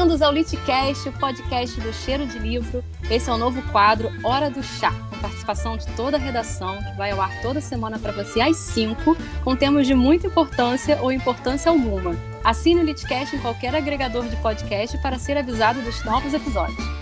Bem-vindos ao Litcast, o podcast do Cheiro de Livro. Esse é o novo quadro Hora do Chá, com participação de toda a redação, que vai ao ar toda semana para você às 5, com temas de muita importância ou importância alguma. Assine o Litcast em qualquer agregador de podcast para ser avisado dos novos episódios.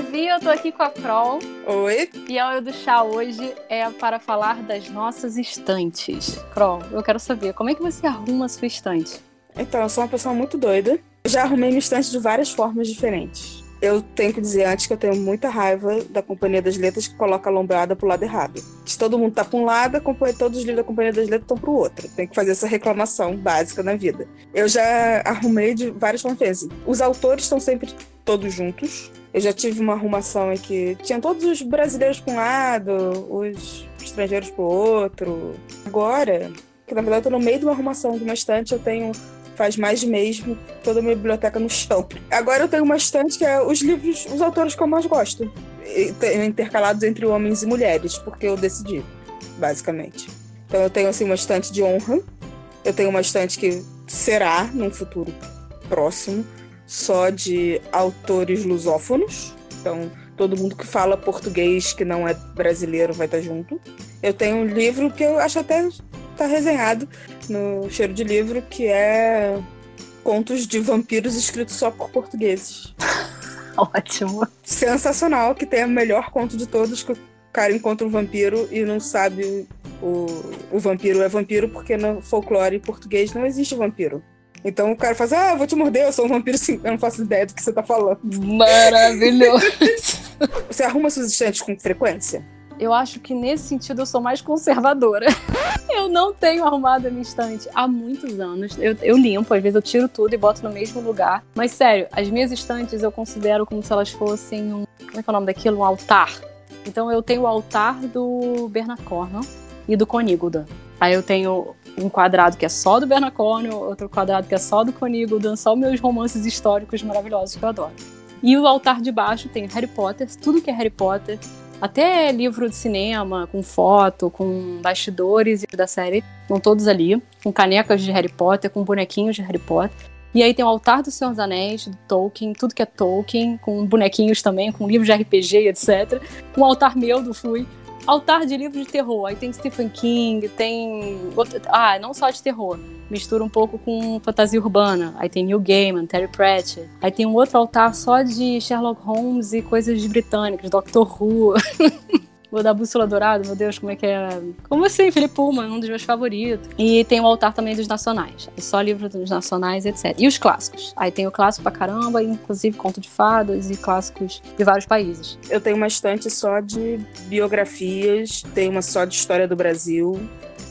Eu tô aqui com a Prol. Oi. E a hora do chá hoje é para falar das nossas estantes. Prol, eu quero saber, como é que você arruma a sua estante? Então, eu sou uma pessoa muito doida. já arrumei minha estante de várias formas diferentes. Eu tenho que dizer antes que eu tenho muita raiva da Companhia das Letras que coloca a lombrada pro lado errado. Se todo mundo tá pra um lado, todos os livros da Companhia das Letras estão pro outro. Tem que fazer essa reclamação básica na vida. Eu já arrumei de várias formas. Os autores estão sempre todos juntos. Eu já tive uma arrumação em que tinha todos os brasileiros para um lado, os estrangeiros para o outro. Agora, que na verdade eu tô no meio de uma arrumação de uma estante, eu tenho faz mais de mês toda a minha biblioteca no chão. Agora eu tenho uma estante que é os livros, os autores que eu mais gosto, intercalados entre homens e mulheres, porque eu decidi, basicamente. Então eu tenho assim uma estante de honra, eu tenho uma estante que será num futuro próximo só de autores lusófonos. Então, todo mundo que fala português que não é brasileiro vai estar junto. Eu tenho um livro que eu acho até tá resenhado no Cheiro de Livro, que é contos de vampiros escritos só por portugueses. Ótimo. Sensacional, que tem o melhor conto de todos, que o cara encontra um vampiro e não sabe o, o vampiro é vampiro, porque no folclore português não existe vampiro. Então o cara fala assim, ah, vou te morder, eu sou um vampiro sim. Eu não faço ideia do que você tá falando. Maravilhoso. você arruma seus estantes com frequência? Eu acho que nesse sentido eu sou mais conservadora. eu não tenho arrumado a minha estante há muitos anos. Eu, eu, limpo, às vezes eu tiro tudo e boto no mesmo lugar. Mas sério, as minhas estantes eu considero como se elas fossem um. Como é que é o nome daquilo? Um altar. Então eu tenho o altar do Bernard Cornwell e do Conígoda. Aí eu tenho um quadrado que é só do Cornwell, outro quadrado que é só do Conígoda, só meus romances históricos maravilhosos que eu adoro. E o altar de baixo tem Harry Potter, tudo que é Harry Potter, até livro de cinema, com foto, com bastidores da série, estão todos ali, com canecas de Harry Potter, com bonequinhos de Harry Potter. E aí tem o altar do Senhor dos Anéis, do Tolkien, tudo que é Tolkien, com bonequinhos também, com livros de RPG, etc. Um altar meu do Fui, altar de livros de terror. Aí tem Stephen King, tem. Ah, não só de terror. Mistura um pouco com fantasia urbana. Aí tem Neil Gaiman, Terry Pratchett. Aí tem um outro altar só de Sherlock Holmes e coisas britânicas, Doctor Who. O da Bússola Dourada, meu Deus, como é que é? Como assim, Felipe Pullman, um dos meus favoritos. E tem o altar também dos nacionais. É só livro dos nacionais, etc. E os clássicos. Aí tem o clássico pra caramba, inclusive conto de fadas e clássicos de vários países. Eu tenho uma estante só de biografias, tenho uma só de história do Brasil.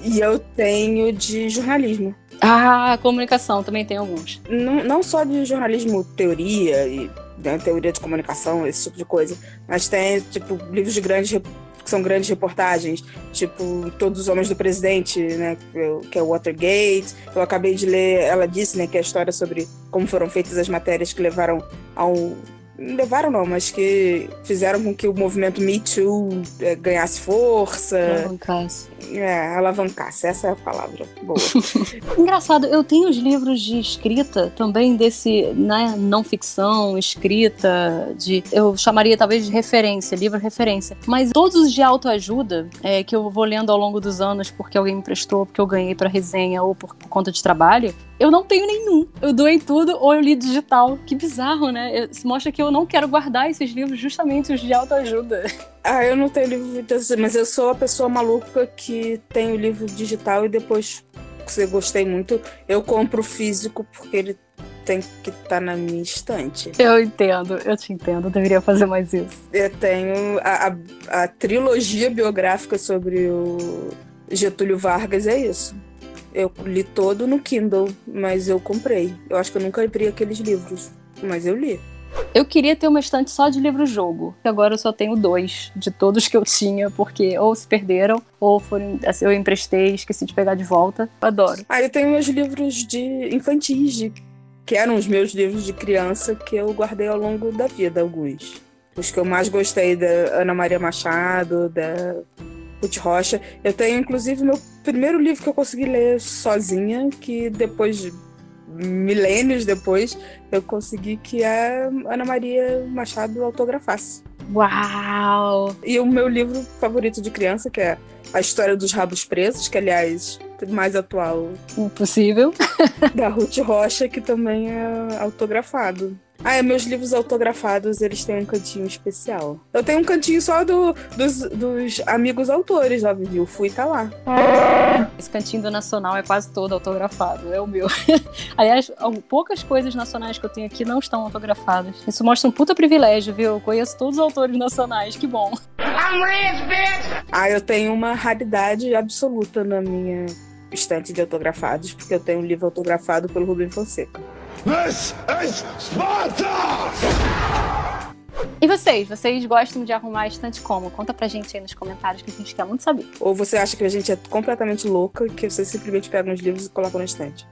E eu tenho de jornalismo. Ah, comunicação, também tem alguns. Não, não só de jornalismo, teoria e né, teoria de comunicação, esse tipo de coisa. Mas tem, tipo, livros de grandes são grandes reportagens, tipo Todos os Homens do Presidente, né, que é o Watergate. Eu acabei de ler, ela disse, né, que é a história sobre como foram feitas as matérias que levaram ao levaram não, mas que fizeram com que o movimento Me Too é, ganhasse força. Alavancasse. É, alavancasse, essa é a palavra. Boa. Engraçado, eu tenho os livros de escrita também desse, né, não ficção, escrita, de. Eu chamaria talvez de referência, livro referência. Mas todos os de autoajuda é, que eu vou lendo ao longo dos anos porque alguém me emprestou, porque eu ganhei para resenha ou por conta de trabalho, eu não tenho nenhum. Eu doei tudo ou eu li digital. Que bizarro, né? Isso mostra que eu não quero guardar esses livros, justamente os de autoajuda. Ah, eu não tenho livro mas eu sou a pessoa maluca que tem o livro digital e depois, se eu gostei muito, eu compro físico porque ele tem que estar tá na minha estante. Eu entendo, eu te entendo, eu deveria fazer mais isso. Eu tenho a, a, a trilogia biográfica sobre o Getúlio Vargas, é isso. Eu li todo no Kindle, mas eu comprei. Eu acho que eu nunca abri aqueles livros, mas eu li. Eu queria ter uma estante só de livro-jogo, que agora eu só tenho dois de todos que eu tinha, porque ou se perderam, ou foram, assim, eu emprestei, esqueci de pegar de volta. Adoro. Ah, eu tenho meus livros de infantis, de, que eram os meus livros de criança, que eu guardei ao longo da vida, alguns. Os que eu mais gostei da Ana Maria Machado, da Ruth Rocha. Eu tenho, inclusive, meu primeiro livro que eu consegui ler sozinha, que depois de milênios depois, eu consegui que a Ana Maria Machado autografasse. Uau! E o meu livro favorito de criança, que é A História dos Rabos Presos, que aliás mais atual. Impossível. da Ruth Rocha, que também é autografado. Ah, é, meus livros autografados, eles têm um cantinho especial. Eu tenho um cantinho só do, dos, dos amigos autores lá, viu? Fui e tá lá. Esse cantinho do Nacional é quase todo autografado, é o meu. Aliás, poucas coisas nacionais que eu tenho aqui não estão autografadas. Isso mostra um puta privilégio, viu? Eu conheço todos os autores nacionais, que bom. Ah, eu tenho uma raridade absoluta na minha estante de autografados, porque eu tenho um livro autografado pelo Rubem Fonseca. This is Sparta! E vocês? Vocês gostam de arrumar estante como? Conta pra gente aí nos comentários que a gente quer muito saber. Ou você acha que a gente é completamente louca e que você simplesmente pega uns livros e coloca na estante?